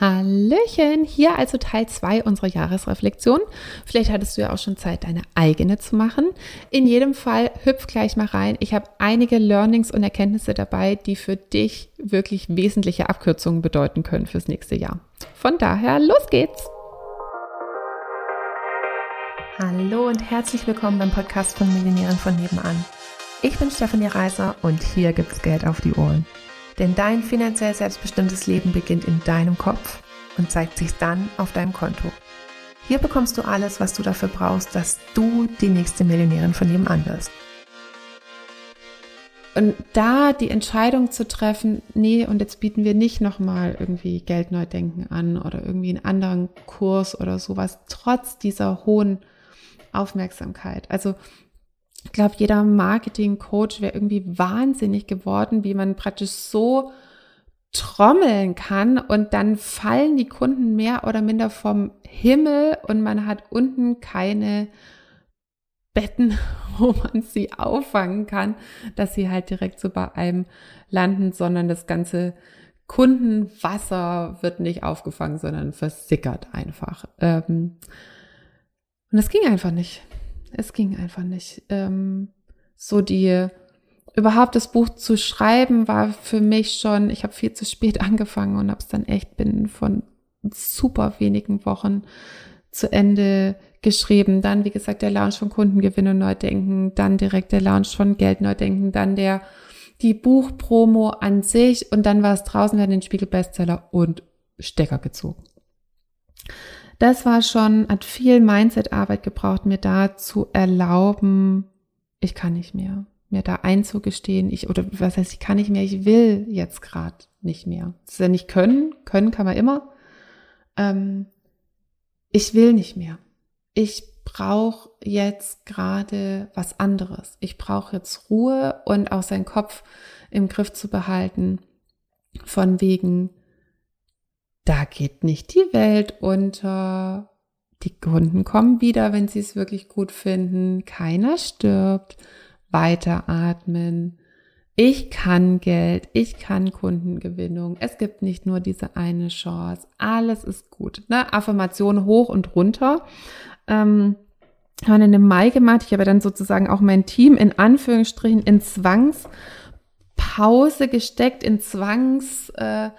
Hallöchen, hier also Teil 2 unserer Jahresreflexion. Vielleicht hattest du ja auch schon Zeit, deine eigene zu machen. In jedem Fall hüpf gleich mal rein. Ich habe einige Learnings und Erkenntnisse dabei, die für dich wirklich wesentliche Abkürzungen bedeuten können fürs nächste Jahr. Von daher, los geht's! Hallo und herzlich willkommen beim Podcast von Millionären von nebenan. Ich bin Stefanie Reiser und hier gibt's Geld auf die Ohren. Denn dein finanziell selbstbestimmtes Leben beginnt in deinem Kopf und zeigt sich dann auf deinem Konto. Hier bekommst du alles, was du dafür brauchst, dass du die nächste Millionärin von nebenan wirst. Und da die Entscheidung zu treffen, nee, und jetzt bieten wir nicht nochmal irgendwie Geldneudenken an oder irgendwie einen anderen Kurs oder sowas, trotz dieser hohen Aufmerksamkeit. Also ich glaube, jeder Marketing-Coach wäre irgendwie wahnsinnig geworden, wie man praktisch so trommeln kann und dann fallen die Kunden mehr oder minder vom Himmel und man hat unten keine Betten, wo man sie auffangen kann, dass sie halt direkt so bei einem landen, sondern das ganze Kundenwasser wird nicht aufgefangen, sondern versickert einfach. Ähm, und das ging einfach nicht. Es ging einfach nicht. Ähm, so die überhaupt das Buch zu schreiben war für mich schon, ich habe viel zu spät angefangen und habe es dann echt binnen von super wenigen Wochen zu Ende geschrieben. Dann, wie gesagt, der Launch von Kundengewinn und Neudenken, dann direkt der Launch von Geld Neudenken, dann der die Buchpromo an sich und dann war es draußen, wir den Spiegel Bestseller und Stecker gezogen das war schon, hat viel Mindset-Arbeit gebraucht, mir da zu erlauben, ich kann nicht mehr, mir da einzugestehen, ich, oder was heißt, ich kann nicht mehr, ich will jetzt gerade nicht mehr. Das ist ja nicht können, können kann man immer. Ähm, ich will nicht mehr. Ich brauche jetzt gerade was anderes. Ich brauche jetzt Ruhe und auch seinen Kopf im Griff zu behalten, von wegen, da geht nicht die Welt unter. Die Kunden kommen wieder, wenn sie es wirklich gut finden. Keiner stirbt. Weiteratmen. Ich kann Geld, ich kann Kundengewinnung. Es gibt nicht nur diese eine Chance. Alles ist gut. Ne? Affirmation hoch und runter. Ähm, haben in dem Mai gemacht. Ich habe dann sozusagen auch mein Team in Anführungsstrichen in Zwangspause gesteckt, in Zwangs. Äh,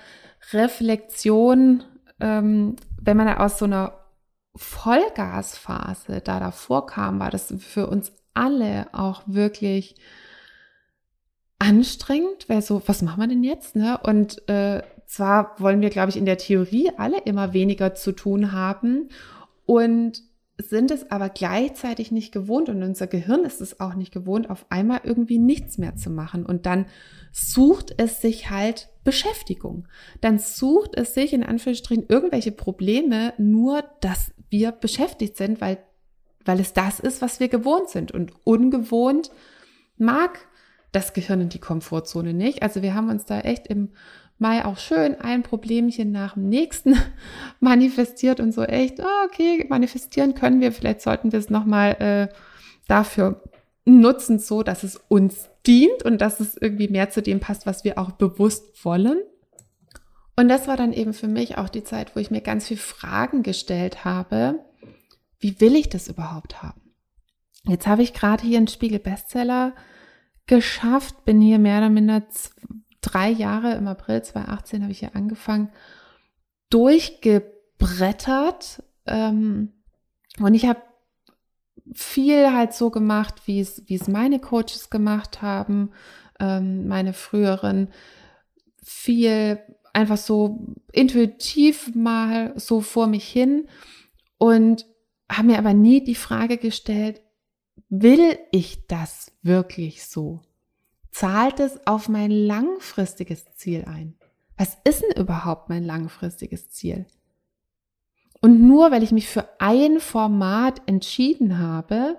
Reflexion, ähm, wenn man aus so einer Vollgasphase da davor kam, war das für uns alle auch wirklich anstrengend, weil so, was machen wir denn jetzt? Ne? Und äh, zwar wollen wir, glaube ich, in der Theorie alle immer weniger zu tun haben und sind es aber gleichzeitig nicht gewohnt und unser Gehirn ist es auch nicht gewohnt, auf einmal irgendwie nichts mehr zu machen. Und dann sucht es sich halt Beschäftigung. Dann sucht es sich in Anführungsstrichen irgendwelche Probleme, nur dass wir beschäftigt sind, weil, weil es das ist, was wir gewohnt sind. Und ungewohnt mag das Gehirn in die Komfortzone nicht. Also wir haben uns da echt im Mai auch schön ein Problemchen nach dem nächsten manifestiert und so echt, oh, okay, manifestieren können wir, vielleicht sollten wir es nochmal äh, dafür nutzen, so dass es uns dient und dass es irgendwie mehr zu dem passt, was wir auch bewusst wollen. Und das war dann eben für mich auch die Zeit, wo ich mir ganz viel Fragen gestellt habe. Wie will ich das überhaupt haben? Jetzt habe ich gerade hier einen Spiegel Bestseller geschafft, bin hier mehr oder minder drei Jahre, im April 2018 habe ich hier angefangen, durchgebrettert. Ähm, und ich habe viel halt so gemacht, wie es, meine Coaches gemacht haben, ähm, meine früheren, viel einfach so intuitiv mal so vor mich hin und habe mir aber nie die Frage gestellt, will ich das wirklich so? Zahlt es auf mein langfristiges Ziel ein? Was ist denn überhaupt mein langfristiges Ziel? Und nur weil ich mich für ein Format entschieden habe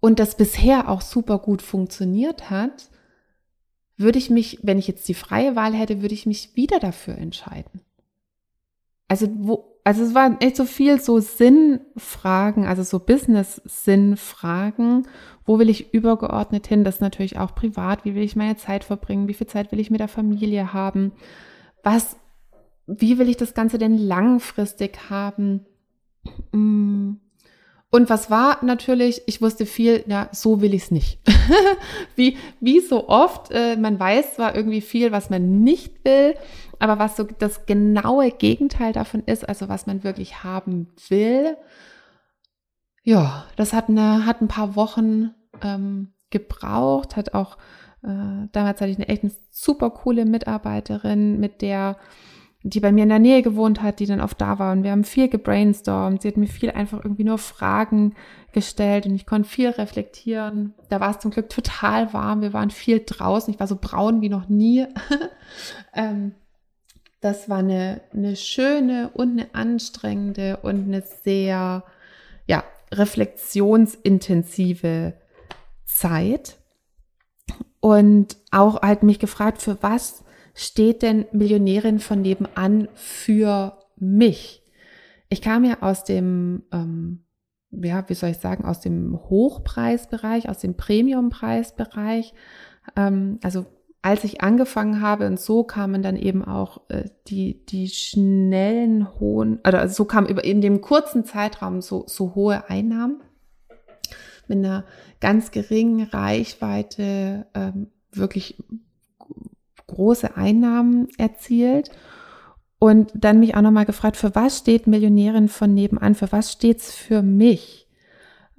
und das bisher auch super gut funktioniert hat, würde ich mich, wenn ich jetzt die freie Wahl hätte, würde ich mich wieder dafür entscheiden. Also wo, also es waren echt so viel so Sinnfragen, also so Business-Sinnfragen. Wo will ich übergeordnet hin? Das ist natürlich auch privat. Wie will ich meine Zeit verbringen? Wie viel Zeit will ich mit der Familie haben? Was wie will ich das Ganze denn langfristig haben? Mm. Und was war natürlich, ich wusste viel, ja, so will ich es nicht. wie, wie so oft, äh, man weiß zwar irgendwie viel, was man nicht will, aber was so das genaue Gegenteil davon ist, also was man wirklich haben will, ja, das hat, eine, hat ein paar Wochen ähm, gebraucht, hat auch, äh, damals hatte ich eine echt eine super coole Mitarbeiterin, mit der die bei mir in der Nähe gewohnt hat, die dann oft da war und wir haben viel gebrainstormt. Sie hat mir viel einfach irgendwie nur Fragen gestellt und ich konnte viel reflektieren. Da war es zum Glück total warm. Wir waren viel draußen. Ich war so braun wie noch nie. ähm, das war eine, eine schöne und eine anstrengende und eine sehr, ja, reflexionsintensive Zeit. Und auch halt mich gefragt, für was steht denn Millionärin von nebenan für mich? Ich kam ja aus dem, ähm, ja, wie soll ich sagen, aus dem Hochpreisbereich, aus dem Premiumpreisbereich. Ähm, also als ich angefangen habe und so kamen dann eben auch äh, die, die schnellen hohen, oder so kamen über in dem kurzen Zeitraum so, so hohe Einnahmen mit einer ganz geringen Reichweite ähm, wirklich große Einnahmen erzielt. Und dann mich auch nochmal gefragt, für was steht Millionärin von nebenan? Für was steht's für mich?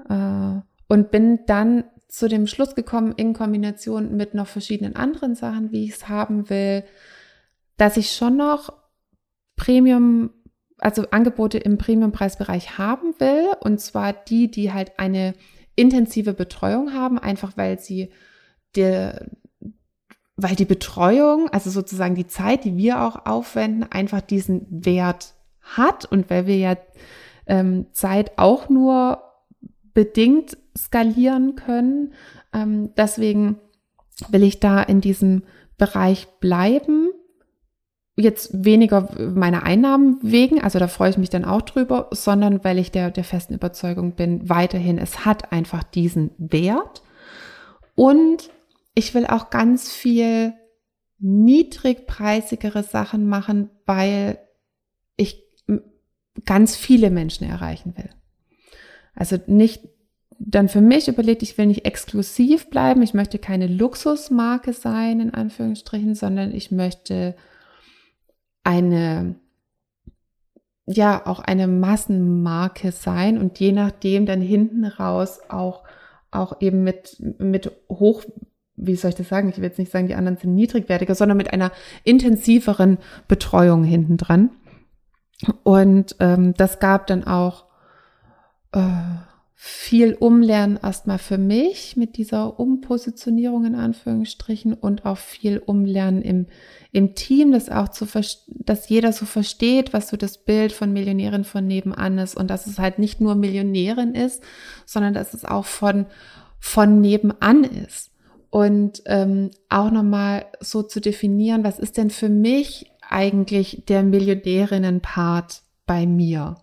Äh, und bin dann zu dem Schluss gekommen, in Kombination mit noch verschiedenen anderen Sachen, wie ich es haben will, dass ich schon noch Premium, also Angebote im Premiumpreisbereich haben will. Und zwar die, die halt eine intensive Betreuung haben, einfach weil sie der, weil die Betreuung, also sozusagen die Zeit, die wir auch aufwenden, einfach diesen Wert hat und weil wir ja ähm, Zeit auch nur bedingt skalieren können. Ähm, deswegen will ich da in diesem Bereich bleiben. Jetzt weniger meiner Einnahmen wegen, also da freue ich mich dann auch drüber, sondern weil ich der, der festen Überzeugung bin, weiterhin, es hat einfach diesen Wert. Und ich will auch ganz viel niedrigpreisigere Sachen machen, weil ich ganz viele Menschen erreichen will. Also nicht dann für mich überlegt, ich will nicht exklusiv bleiben, ich möchte keine Luxusmarke sein, in Anführungsstrichen, sondern ich möchte eine, ja, auch eine Massenmarke sein und je nachdem dann hinten raus auch, auch eben mit, mit hoch, wie soll ich das sagen? Ich will jetzt nicht sagen, die anderen sind niedrigwertiger, sondern mit einer intensiveren Betreuung hinten dran. Und ähm, das gab dann auch äh, viel Umlernen erstmal für mich mit dieser Umpositionierung in Anführungsstrichen und auch viel Umlernen im, im Team, das auch zu dass jeder so versteht, was so das Bild von Millionärin von nebenan ist und dass es halt nicht nur Millionärin ist, sondern dass es auch von, von nebenan ist. Und ähm, auch nochmal so zu definieren, was ist denn für mich eigentlich der Millionärinnen-Part bei mir?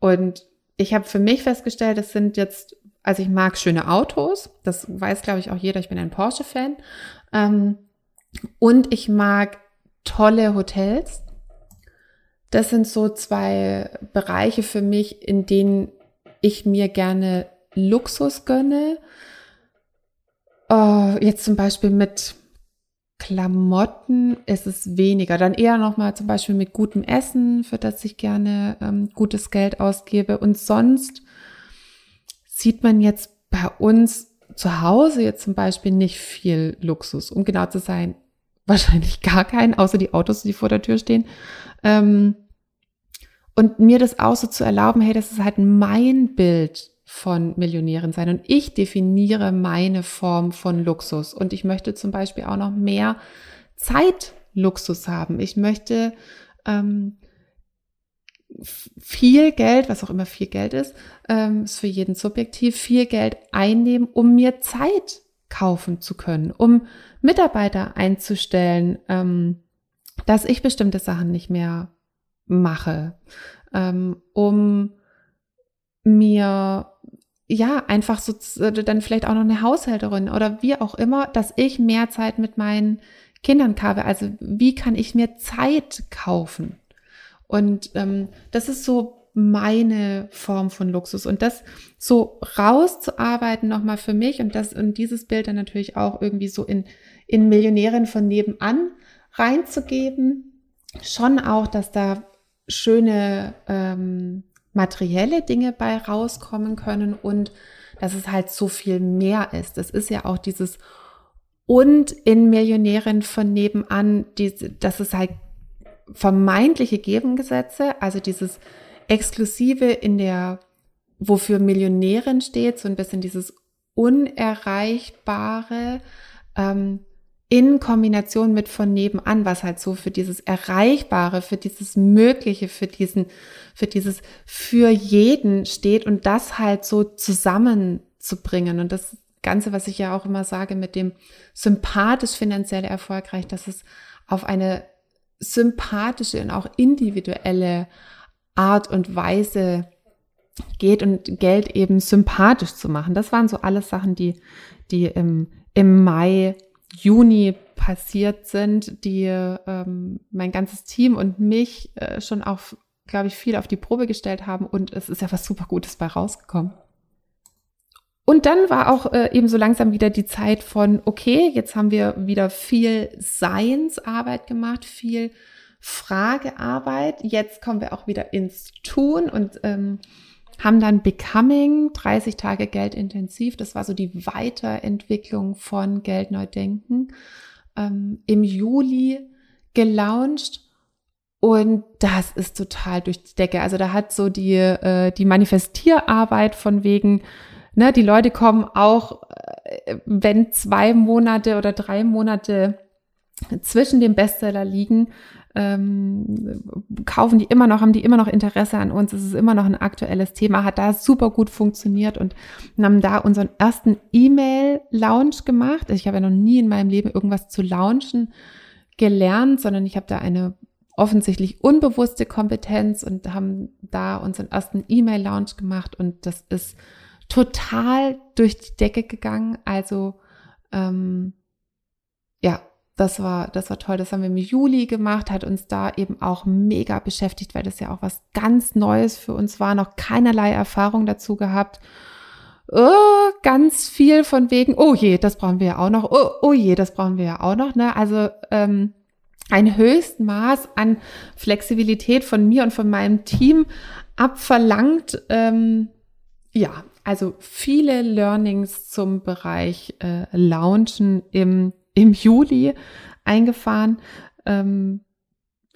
Und ich habe für mich festgestellt, es sind jetzt, also ich mag schöne Autos, das weiß, glaube ich, auch jeder, ich bin ein Porsche-Fan. Ähm, und ich mag tolle Hotels. Das sind so zwei Bereiche für mich, in denen ich mir gerne Luxus gönne. Uh, jetzt zum Beispiel mit Klamotten ist es weniger. Dann eher nochmal zum Beispiel mit gutem Essen, für das ich gerne ähm, gutes Geld ausgebe. Und sonst sieht man jetzt bei uns zu Hause jetzt zum Beispiel nicht viel Luxus. Um genau zu sein, wahrscheinlich gar keinen, außer die Autos, die vor der Tür stehen. Ähm, und mir das auch so zu erlauben, hey, das ist halt mein Bild von Millionären sein. Und ich definiere meine Form von Luxus. Und ich möchte zum Beispiel auch noch mehr Zeitluxus haben. Ich möchte ähm, viel Geld, was auch immer viel Geld ist, ähm, ist für jeden subjektiv, viel Geld einnehmen, um mir Zeit kaufen zu können, um Mitarbeiter einzustellen, ähm, dass ich bestimmte Sachen nicht mehr mache, ähm, um mir ja einfach so dann vielleicht auch noch eine Haushälterin oder wie auch immer, dass ich mehr Zeit mit meinen Kindern habe. Also wie kann ich mir Zeit kaufen? Und ähm, das ist so meine Form von Luxus. Und das so rauszuarbeiten nochmal für mich und das und dieses Bild dann natürlich auch irgendwie so in, in Millionärin von nebenan reinzugeben. Schon auch, dass da schöne ähm, materielle Dinge bei rauskommen können und dass es halt so viel mehr ist. Das ist ja auch dieses und in Millionärin von nebenan, die, das ist halt vermeintliche Gegengesetze, also dieses Exklusive in der, wofür Millionärin steht, so ein bisschen dieses Unerreichbare, ähm, in Kombination mit von nebenan, was halt so für dieses Erreichbare, für dieses Mögliche, für diesen, für dieses für jeden steht und das halt so zusammenzubringen. Und das Ganze, was ich ja auch immer sage, mit dem sympathisch finanziell erfolgreich, dass es auf eine sympathische und auch individuelle Art und Weise geht und Geld eben sympathisch zu machen. Das waren so alles Sachen, die, die im, im Mai Juni passiert sind, die ähm, mein ganzes Team und mich äh, schon auch, glaube ich, viel auf die Probe gestellt haben und es ist ja was super Gutes bei rausgekommen. Und dann war auch äh, eben so langsam wieder die Zeit von, okay, jetzt haben wir wieder viel Seinsarbeit gemacht, viel Fragearbeit. Jetzt kommen wir auch wieder ins Tun und ähm, haben dann Becoming, 30 Tage Geld intensiv, das war so die Weiterentwicklung von Geld neu denken, ähm, im Juli gelauncht. Und das ist total durch die Decke. Also da hat so die, äh, die Manifestierarbeit von wegen, ne, die Leute kommen auch, äh, wenn zwei Monate oder drei Monate zwischen dem Bestseller liegen, ähm, kaufen die immer noch, haben die immer noch Interesse an uns, es ist immer noch ein aktuelles Thema, hat da super gut funktioniert und haben da unseren ersten E-Mail-Launch gemacht. Ich habe ja noch nie in meinem Leben irgendwas zu launchen gelernt, sondern ich habe da eine offensichtlich unbewusste Kompetenz und haben da unseren ersten E-Mail-Launch gemacht und das ist total durch die Decke gegangen. Also ähm, ja, das war, das war toll. Das haben wir im Juli gemacht, hat uns da eben auch mega beschäftigt, weil das ja auch was ganz Neues für uns war, noch keinerlei Erfahrung dazu gehabt. Oh, ganz viel von wegen, oh je, das brauchen wir ja auch noch, oh, oh je, das brauchen wir ja auch noch. Ne? Also ähm, ein Höchstmaß an Flexibilität von mir und von meinem Team abverlangt. Ähm, ja, also viele Learnings zum Bereich äh, Launchen im im Juli eingefahren. Ähm,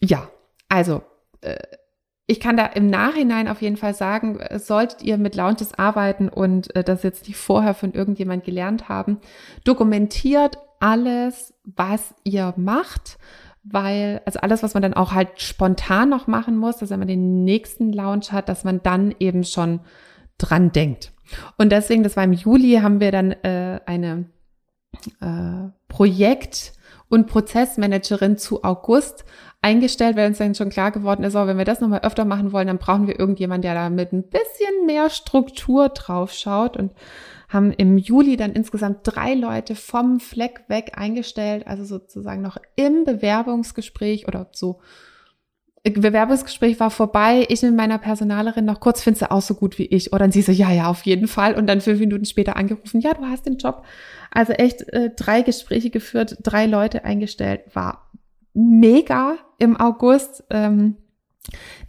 ja, also äh, ich kann da im Nachhinein auf jeden Fall sagen, solltet ihr mit Launches arbeiten und äh, das jetzt nicht vorher von irgendjemand gelernt haben, dokumentiert alles, was ihr macht, weil, also alles, was man dann auch halt spontan noch machen muss, dass wenn man den nächsten Launch hat, dass man dann eben schon dran denkt. Und deswegen, das war im Juli, haben wir dann äh, eine äh, Projekt- und Prozessmanagerin zu August eingestellt, weil uns dann schon klar geworden ist, auch wenn wir das nochmal öfter machen wollen, dann brauchen wir irgendjemanden, der da mit ein bisschen mehr Struktur drauf schaut. Und haben im Juli dann insgesamt drei Leute vom Fleck weg eingestellt, also sozusagen noch im Bewerbungsgespräch oder so Bewerbungsgespräch war vorbei, ich mit meiner Personalerin noch kurz, findest du auch so gut wie ich? Oder dann sie so, ja, ja, auf jeden Fall. Und dann fünf Minuten später angerufen, ja, du hast den Job. Also echt äh, drei Gespräche geführt, drei Leute eingestellt, war mega im August. Ähm,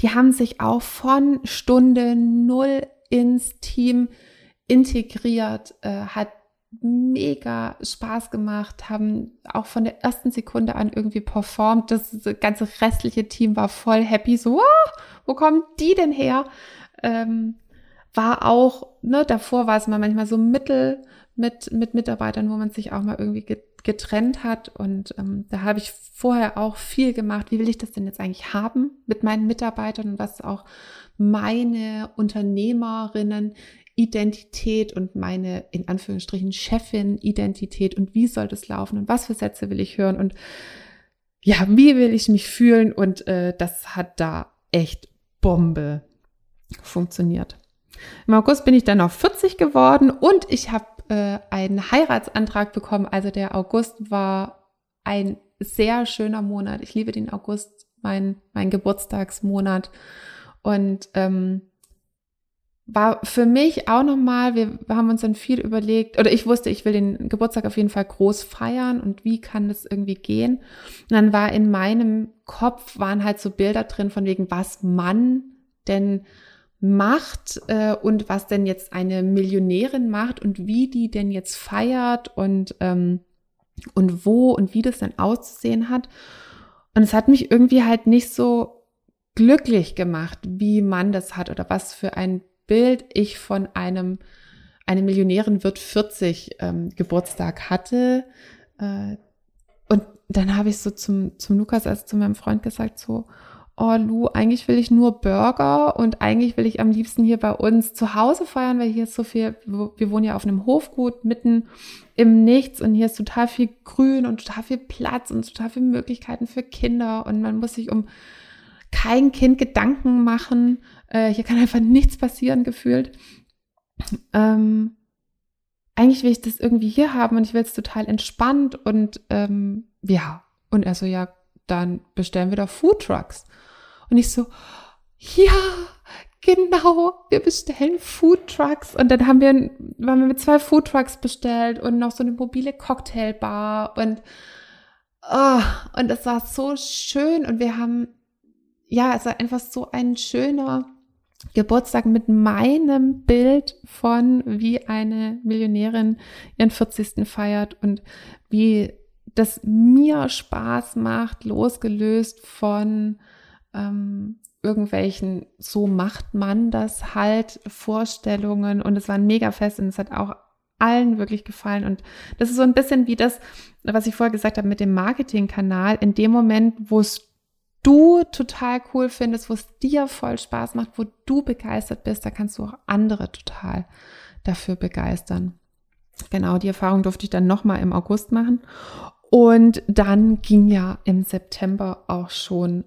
die haben sich auch von Stunde null ins Team integriert, äh, hat mega Spaß gemacht, haben auch von der ersten Sekunde an irgendwie performt. Das ganze restliche Team war voll happy, so, oh, wo kommen die denn her? Ähm, war auch, ne, davor war es mal manchmal so mittel mit, mit Mitarbeitern, wo man sich auch mal irgendwie getrennt hat. Und ähm, da habe ich vorher auch viel gemacht. Wie will ich das denn jetzt eigentlich haben mit meinen Mitarbeitern und was auch meine Unternehmerinnen Identität und meine in Anführungsstrichen Chefin Identität und wie soll das laufen und was für Sätze will ich hören und ja, wie will ich mich fühlen und äh, das hat da echt Bombe funktioniert. Im August bin ich dann auf 40 geworden und ich habe äh, einen Heiratsantrag bekommen. Also der August war ein sehr schöner Monat. Ich liebe den August mein, mein Geburtstagsmonat. Und ähm, war für mich auch nochmal, wir haben uns dann viel überlegt, oder ich wusste, ich will den Geburtstag auf jeden Fall groß feiern und wie kann das irgendwie gehen. Und dann war in meinem Kopf, waren halt so Bilder drin von wegen, was man denn macht äh, und was denn jetzt eine Millionärin macht und wie die denn jetzt feiert und, ähm, und wo und wie das dann auszusehen hat. Und es hat mich irgendwie halt nicht so glücklich gemacht, wie man das hat oder was für ein Bild ich von einem, eine Millionärin wird 40 ähm, Geburtstag hatte. Äh, und dann habe ich so zum, zum Lukas, also zu meinem Freund gesagt, so, oh Lu, eigentlich will ich nur Burger und eigentlich will ich am liebsten hier bei uns zu Hause feiern, weil hier ist so viel, wir wohnen ja auf einem Hofgut mitten im Nichts und hier ist total viel Grün und total viel Platz und total viele Möglichkeiten für Kinder und man muss sich um kein Kind Gedanken machen. Äh, hier kann einfach nichts passieren, gefühlt. Ähm, eigentlich will ich das irgendwie hier haben und ich will es total entspannt und ähm, ja. Und er so, ja, dann bestellen wir da Food Trucks. Und ich so, ja, genau, wir bestellen Food Trucks. Und dann haben wir, waren wir mit zwei Food Trucks bestellt und noch so eine mobile Cocktailbar und, oh, und das war so schön. Und wir haben ja, es war einfach so ein schöner Geburtstag mit meinem Bild von, wie eine Millionärin ihren 40. feiert und wie das mir Spaß macht, losgelöst von ähm, irgendwelchen, so macht man das halt, Vorstellungen. Und es war ein Mega-Fest und es hat auch allen wirklich gefallen. Und das ist so ein bisschen wie das, was ich vorher gesagt habe mit dem Marketingkanal. In dem Moment, wo es du total cool findest, wo es dir voll Spaß macht, wo du begeistert bist, da kannst du auch andere total dafür begeistern. Genau, die Erfahrung durfte ich dann nochmal im August machen. Und dann ging ja im September auch schon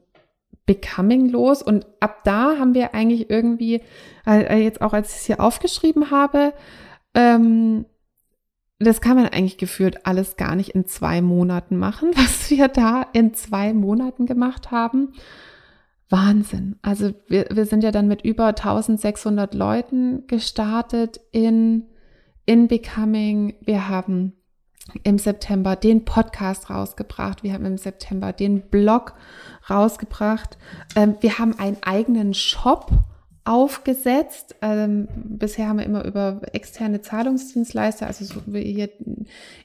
Becoming los. Und ab da haben wir eigentlich irgendwie, äh, jetzt auch als ich es hier aufgeschrieben habe, ähm, das kann man eigentlich gefühlt alles gar nicht in zwei Monaten machen, was wir da in zwei Monaten gemacht haben. Wahnsinn. Also wir, wir sind ja dann mit über 1600 Leuten gestartet in, in Becoming. Wir haben im September den Podcast rausgebracht. Wir haben im September den Blog rausgebracht. Ähm, wir haben einen eigenen Shop aufgesetzt. Ähm, bisher haben wir immer über externe Zahlungsdienstleister, also so wie hier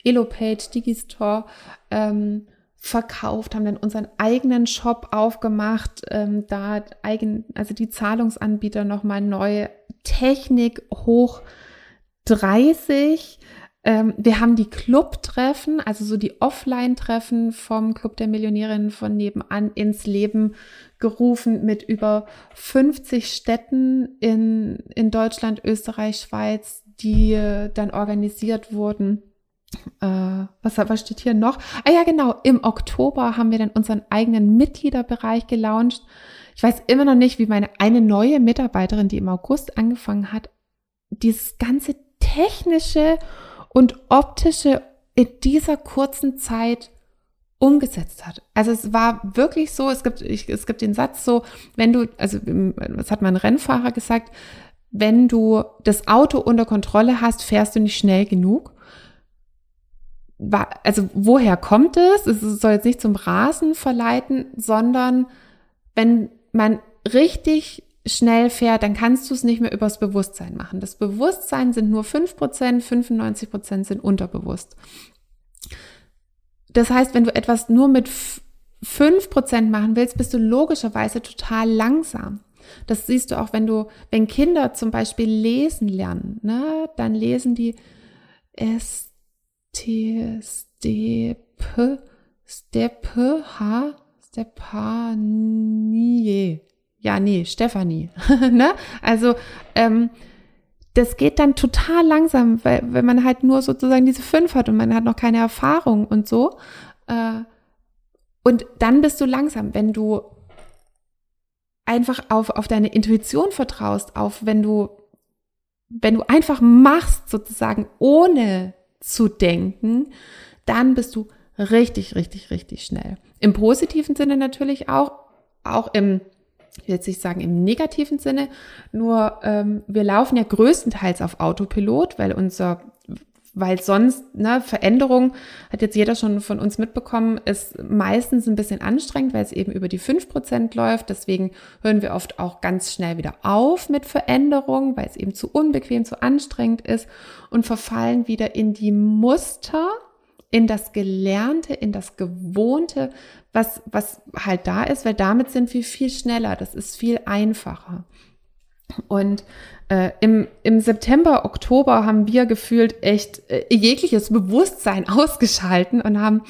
Elopage, Digistore, ähm, verkauft, haben dann unseren eigenen Shop aufgemacht, ähm, da eigen, also die Zahlungsanbieter nochmal neu, Technik hoch 30, ähm, wir haben die Clubtreffen, also so die Offline-Treffen vom Club der Millionärinnen von nebenan ins Leben gerufen mit über 50 Städten in, in Deutschland, Österreich, Schweiz, die äh, dann organisiert wurden. Äh, was, was steht hier noch? Ah ja, genau. Im Oktober haben wir dann unseren eigenen Mitgliederbereich gelauncht. Ich weiß immer noch nicht, wie meine eine neue Mitarbeiterin, die im August angefangen hat, dieses ganze technische und optische in dieser kurzen Zeit umgesetzt hat. Also es war wirklich so, es gibt, ich, es gibt den Satz so, wenn du, also das hat mein Rennfahrer gesagt, wenn du das Auto unter Kontrolle hast, fährst du nicht schnell genug. Also woher kommt es? Es soll jetzt nicht zum Rasen verleiten, sondern wenn man richtig schnell fährt, dann kannst du es nicht mehr übers Bewusstsein machen. Das Bewusstsein sind nur 5%, 95% sind unterbewusst. Das heißt, wenn du etwas nur mit 5% machen willst, bist du logischerweise total langsam. Das siehst du auch, wenn du, wenn Kinder zum Beispiel lesen lernen, ne, dann lesen die S, T, S, D, P, Step, H, Step, H, nie ja, nee, Stefanie. ne? Also ähm, das geht dann total langsam, weil wenn man halt nur sozusagen diese fünf hat und man hat noch keine Erfahrung und so. Äh, und dann bist du langsam, wenn du einfach auf, auf deine Intuition vertraust, auf wenn du, wenn du einfach machst sozusagen ohne zu denken, dann bist du richtig, richtig, richtig schnell. Im positiven Sinne natürlich auch, auch im jetzt ich sagen im negativen Sinne, nur ähm, wir laufen ja größtenteils auf Autopilot, weil unser weil sonst ne, Veränderung, hat jetzt jeder schon von uns mitbekommen, ist meistens ein bisschen anstrengend, weil es eben über die fünf Prozent läuft. Deswegen hören wir oft auch ganz schnell wieder auf mit Veränderung, weil es eben zu unbequem, zu anstrengend ist und verfallen wieder in die Muster, in das Gelernte, in das Gewohnte, was, was halt da ist, weil damit sind wir viel schneller, das ist viel einfacher. Und äh, im, im September, Oktober haben wir gefühlt echt äh, jegliches Bewusstsein ausgeschalten und haben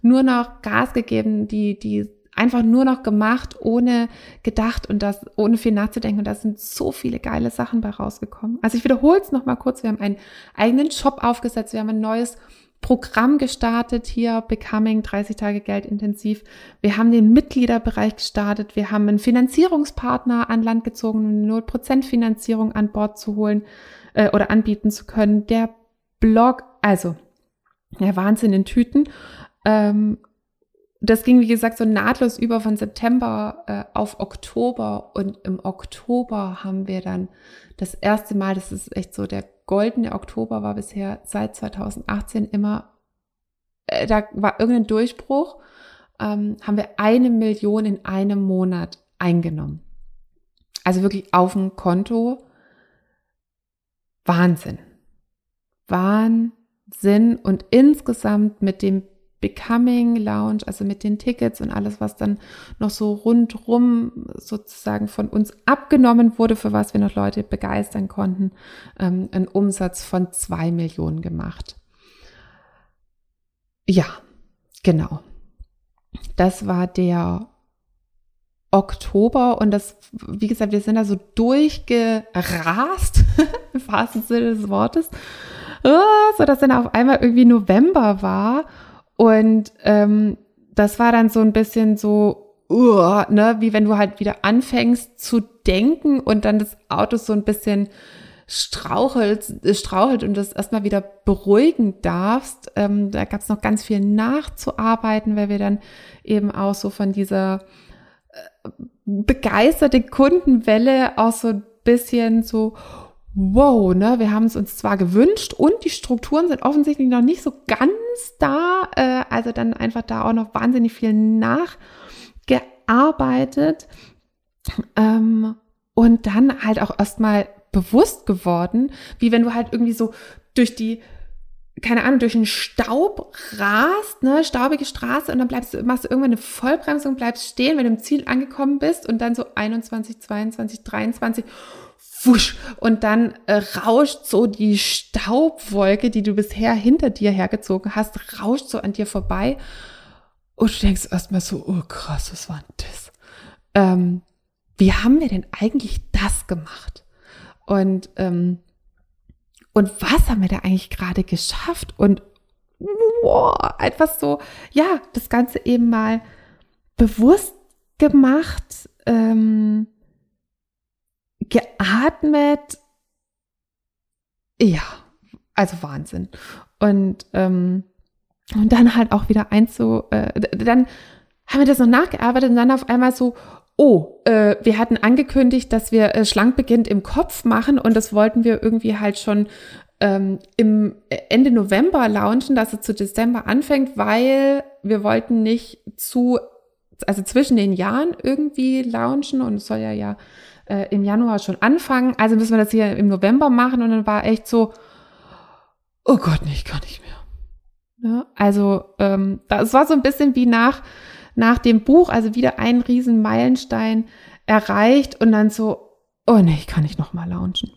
nur noch Gas gegeben, die, die einfach nur noch gemacht, ohne gedacht und das, ohne viel nachzudenken. Und da sind so viele geile Sachen bei rausgekommen. Also ich wiederhole es nochmal kurz. Wir haben einen eigenen Shop aufgesetzt. Wir haben ein neues Programm gestartet hier, Becoming 30 Tage Geld intensiv. Wir haben den Mitgliederbereich gestartet. Wir haben einen Finanzierungspartner an Land gezogen, um 0% Finanzierung an Bord zu holen äh, oder anbieten zu können. Der Blog, also der Wahnsinn in Tüten. Ähm, das ging, wie gesagt, so nahtlos über von September äh, auf Oktober und im Oktober haben wir dann das erste Mal, das ist echt so der goldene Oktober war bisher seit 2018 immer, äh, da war irgendein Durchbruch, ähm, haben wir eine Million in einem Monat eingenommen. Also wirklich auf dem Konto. Wahnsinn. Wahnsinn. Und insgesamt mit dem Becoming Lounge, also mit den Tickets und alles, was dann noch so rundrum sozusagen von uns abgenommen wurde, für was wir noch Leute begeistern konnten, ähm, einen Umsatz von zwei Millionen gemacht. Ja, genau. Das war der Oktober und das, wie gesagt, wir sind da so durchgerast, im wahrsten Sinne des Wortes, ah, so dass dann auf einmal irgendwie November war und ähm, das war dann so ein bisschen so, uh, ne, wie wenn du halt wieder anfängst zu denken und dann das Auto so ein bisschen strauchelt, strauchelt und das erstmal wieder beruhigen darfst. Ähm, da gab es noch ganz viel nachzuarbeiten, weil wir dann eben auch so von dieser äh, begeisterte Kundenwelle auch so ein bisschen so, wow, ne, wir haben es uns zwar gewünscht und die Strukturen sind offensichtlich noch nicht so ganz da, äh, also dann einfach da auch noch wahnsinnig viel nachgearbeitet. Ähm, und dann halt auch erstmal bewusst geworden, wie wenn du halt irgendwie so durch die keine Ahnung, durch den Staub rast, ne, staubige Straße und dann bleibst du, machst du irgendwann eine Vollbremsung, bleibst stehen, wenn du im Ziel angekommen bist und dann so 21, 22, 23 wusch, und dann äh, rauscht so die Staubwolke, die du bisher hinter dir hergezogen hast, rauscht so an dir vorbei. Und du denkst erstmal so, oh krass, was war denn das? Ähm, wie haben wir denn eigentlich das gemacht? Und, ähm, und was haben wir da eigentlich gerade geschafft? Und wow, etwas so, ja, das Ganze eben mal bewusst gemacht, ähm, geatmet. Ja, also Wahnsinn. Und, ähm, und dann halt auch wieder einzu, äh, dann haben wir das noch nachgearbeitet und dann auf einmal so, oh, äh, wir hatten angekündigt, dass wir äh, schlank beginnt im Kopf machen und das wollten wir irgendwie halt schon ähm, im Ende November launchen, dass es zu Dezember anfängt, weil wir wollten nicht zu, also zwischen den Jahren irgendwie launchen und es soll ja ja äh, im Januar schon anfangen. Also müssen wir das hier im November machen und dann war echt so, oh Gott, nee, ich kann nicht mehr. Ja, also ähm, das war so ein bisschen wie nach, nach dem Buch, also wieder ein riesen Meilenstein erreicht und dann so, oh nee, ich kann nicht nochmal launchen.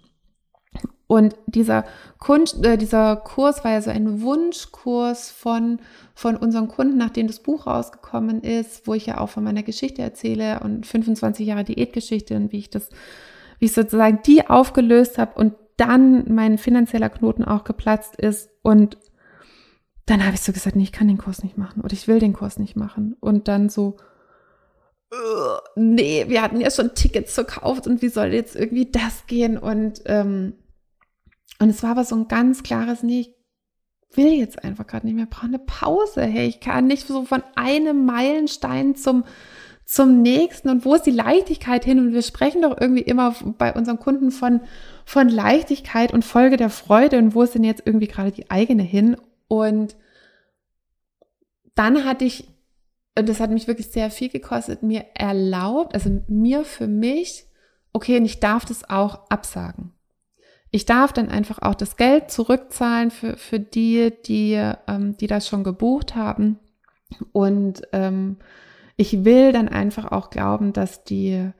Und dieser, Kunst, äh, dieser Kurs war ja so ein Wunschkurs von, von unseren Kunden, nachdem das Buch rausgekommen ist, wo ich ja auch von meiner Geschichte erzähle und 25 Jahre Diätgeschichte und wie ich das, wie ich sozusagen die aufgelöst habe und dann mein finanzieller Knoten auch geplatzt ist. Und dann habe ich so gesagt, nee, ich kann den Kurs nicht machen oder ich will den Kurs nicht machen. Und dann so, nee, wir hatten ja schon Tickets verkauft und wie soll jetzt irgendwie das gehen? Und ähm, und es war aber so ein ganz klares, nee, ich will jetzt einfach gerade nicht mehr, brauche eine Pause. Hey, ich kann nicht so von einem Meilenstein zum, zum nächsten und wo ist die Leichtigkeit hin? Und wir sprechen doch irgendwie immer bei unseren Kunden von, von Leichtigkeit und Folge der Freude und wo ist denn jetzt irgendwie gerade die eigene hin? Und dann hatte ich, und das hat mich wirklich sehr viel gekostet, mir erlaubt, also mir für mich, okay, und ich darf das auch absagen. Ich darf dann einfach auch das Geld zurückzahlen für, für die, die, ähm, die das schon gebucht haben. Und ähm, ich will dann einfach auch glauben, dass die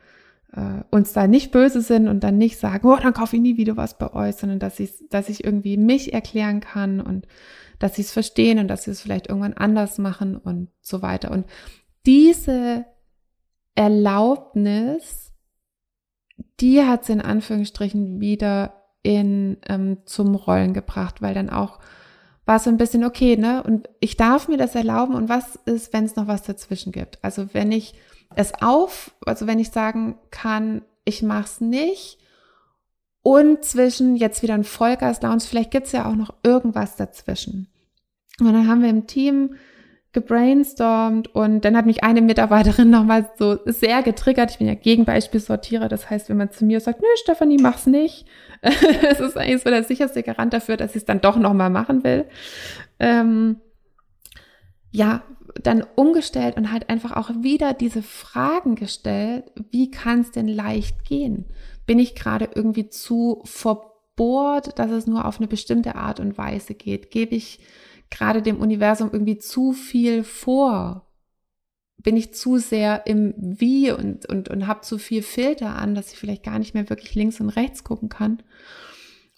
äh, uns da nicht böse sind und dann nicht sagen, oh, dann kaufe ich nie wieder was bei euch, sondern dass ich, dass ich irgendwie mich erklären kann und dass sie es verstehen und dass sie es vielleicht irgendwann anders machen und so weiter. Und diese Erlaubnis, die hat sie in Anführungsstrichen wieder in, ähm, zum Rollen gebracht, weil dann auch war so ein bisschen okay, ne? Und ich darf mir das erlauben. Und was ist, wenn es noch was dazwischen gibt? Also wenn ich es auf, also wenn ich sagen kann, ich mach's nicht und zwischen jetzt wieder ein Vollgas-Lounge, vielleicht gibt's ja auch noch irgendwas dazwischen. Und dann haben wir im Team gebrainstormt und dann hat mich eine Mitarbeiterin nochmal so sehr getriggert. Ich bin ja Gegenbeispielsortierer, das heißt, wenn man zu mir sagt, nö, Stefanie, mach's nicht, es ist eigentlich so der sicherste Garant dafür, dass ich es dann doch nochmal machen will. Ähm, ja, dann umgestellt und halt einfach auch wieder diese Fragen gestellt, wie kann es denn leicht gehen? Bin ich gerade irgendwie zu verbohrt, dass es nur auf eine bestimmte Art und Weise geht? Gebe ich gerade dem Universum irgendwie zu viel vor? bin ich zu sehr im Wie und, und, und habe zu viel Filter an, dass ich vielleicht gar nicht mehr wirklich links und rechts gucken kann.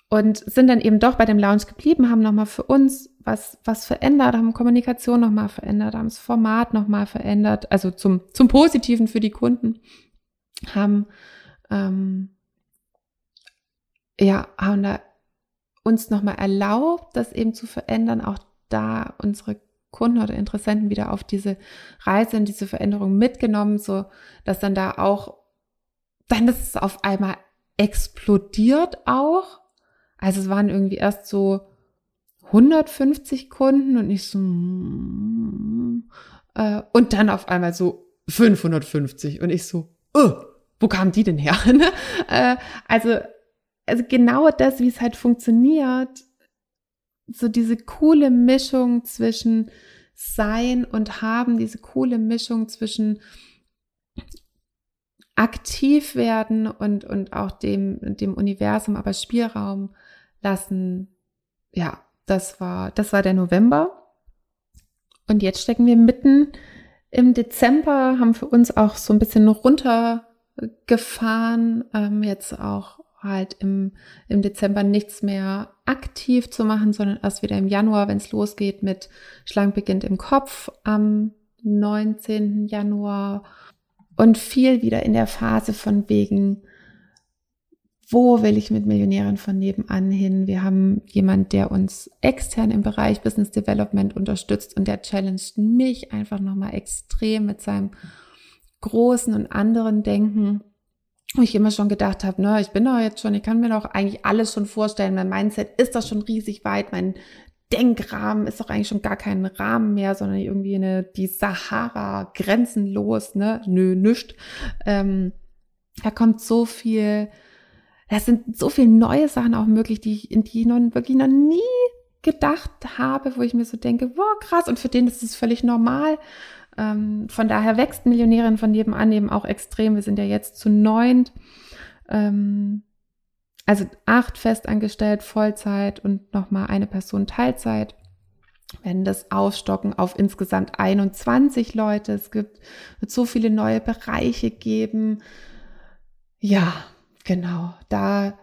Und sind dann eben doch bei dem Lounge geblieben, haben nochmal für uns was, was verändert, haben Kommunikation nochmal verändert, haben das Format nochmal verändert, also zum, zum Positiven für die Kunden, haben, ähm, ja, haben da uns nochmal erlaubt, das eben zu verändern, auch da unsere Kunden oder Interessenten wieder auf diese Reise und diese Veränderung mitgenommen, so dass dann da auch, dann ist es auf einmal explodiert auch. Also es waren irgendwie erst so 150 Kunden und ich so, äh, und dann auf einmal so 550 und ich so, oh, wo kamen die denn her? Äh, also, also genau das, wie es halt funktioniert, so diese coole Mischung zwischen Sein und Haben, diese coole Mischung zwischen aktiv werden und, und auch dem, dem Universum aber Spielraum lassen. Ja, das war, das war der November. Und jetzt stecken wir mitten im Dezember, haben für uns auch so ein bisschen runtergefahren, ähm, jetzt auch halt im, im Dezember nichts mehr aktiv zu machen, sondern erst wieder im Januar, wenn es losgeht mit Schlank beginnt im Kopf am 19. Januar und viel wieder in der Phase von wegen, wo will ich mit Millionären von nebenan hin? Wir haben jemand, der uns extern im Bereich Business Development unterstützt und der challenged mich einfach nochmal extrem mit seinem großen und anderen Denken wo ich immer schon gedacht habe, ne, ich bin doch jetzt schon, ich kann mir doch eigentlich alles schon vorstellen. Mein Mindset ist doch schon riesig weit, mein Denkrahmen ist doch eigentlich schon gar kein Rahmen mehr, sondern irgendwie eine, die Sahara grenzenlos, ne, nö, nischt. Ähm, da kommt so viel, da sind so viele neue Sachen auch möglich, die ich, in die ich noch, wirklich noch nie gedacht habe, wo ich mir so denke, wow, krass, und für den ist es völlig normal. Ähm, von daher wächst Millionärin von nebenan eben auch extrem. Wir sind ja jetzt zu neunt. Ähm, also acht festangestellt, Vollzeit und nochmal eine Person Teilzeit. Wenn das aufstocken auf insgesamt 21 Leute. Es gibt, wird so viele neue Bereiche geben. Ja, genau. Da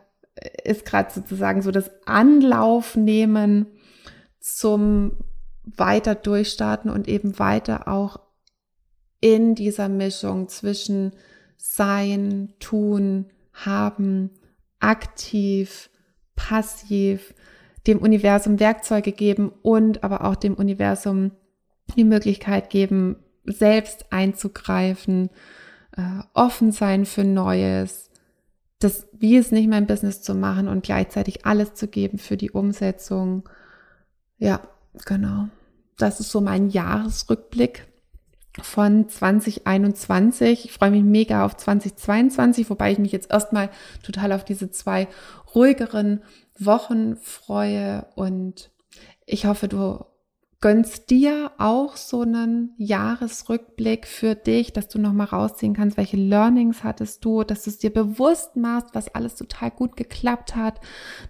ist gerade sozusagen so das Anlaufnehmen zum weiter durchstarten und eben weiter auch in dieser Mischung zwischen Sein, Tun, Haben, aktiv, passiv, dem Universum Werkzeuge geben und aber auch dem Universum die Möglichkeit geben, selbst einzugreifen, äh, offen sein für Neues, das, wie es nicht mein Business zu machen und gleichzeitig alles zu geben für die Umsetzung. Ja, genau. Das ist so mein Jahresrückblick von 2021. Ich freue mich mega auf 2022, wobei ich mich jetzt erstmal total auf diese zwei ruhigeren Wochen freue und ich hoffe, du gönnst dir auch so einen Jahresrückblick für dich, dass du nochmal rausziehen kannst, welche Learnings hattest du, dass du es dir bewusst machst, was alles total gut geklappt hat,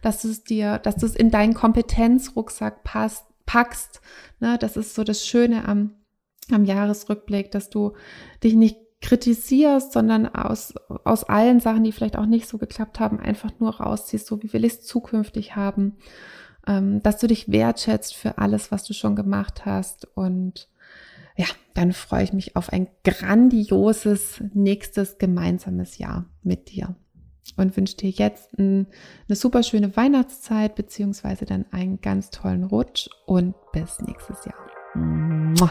dass du es dir, dass du es in deinen Kompetenzrucksack passt, packst. Ne, das ist so das Schöne am, am Jahresrückblick, dass du dich nicht kritisierst, sondern aus, aus allen Sachen, die vielleicht auch nicht so geklappt haben, einfach nur rausziehst, so wie will ich es zukünftig haben ähm, dass du dich wertschätzt für alles, was du schon gemacht hast. Und ja, dann freue ich mich auf ein grandioses nächstes gemeinsames Jahr mit dir. Und wünsche dir jetzt ein, eine super schöne Weihnachtszeit, beziehungsweise dann einen ganz tollen Rutsch und bis nächstes Jahr. Mua.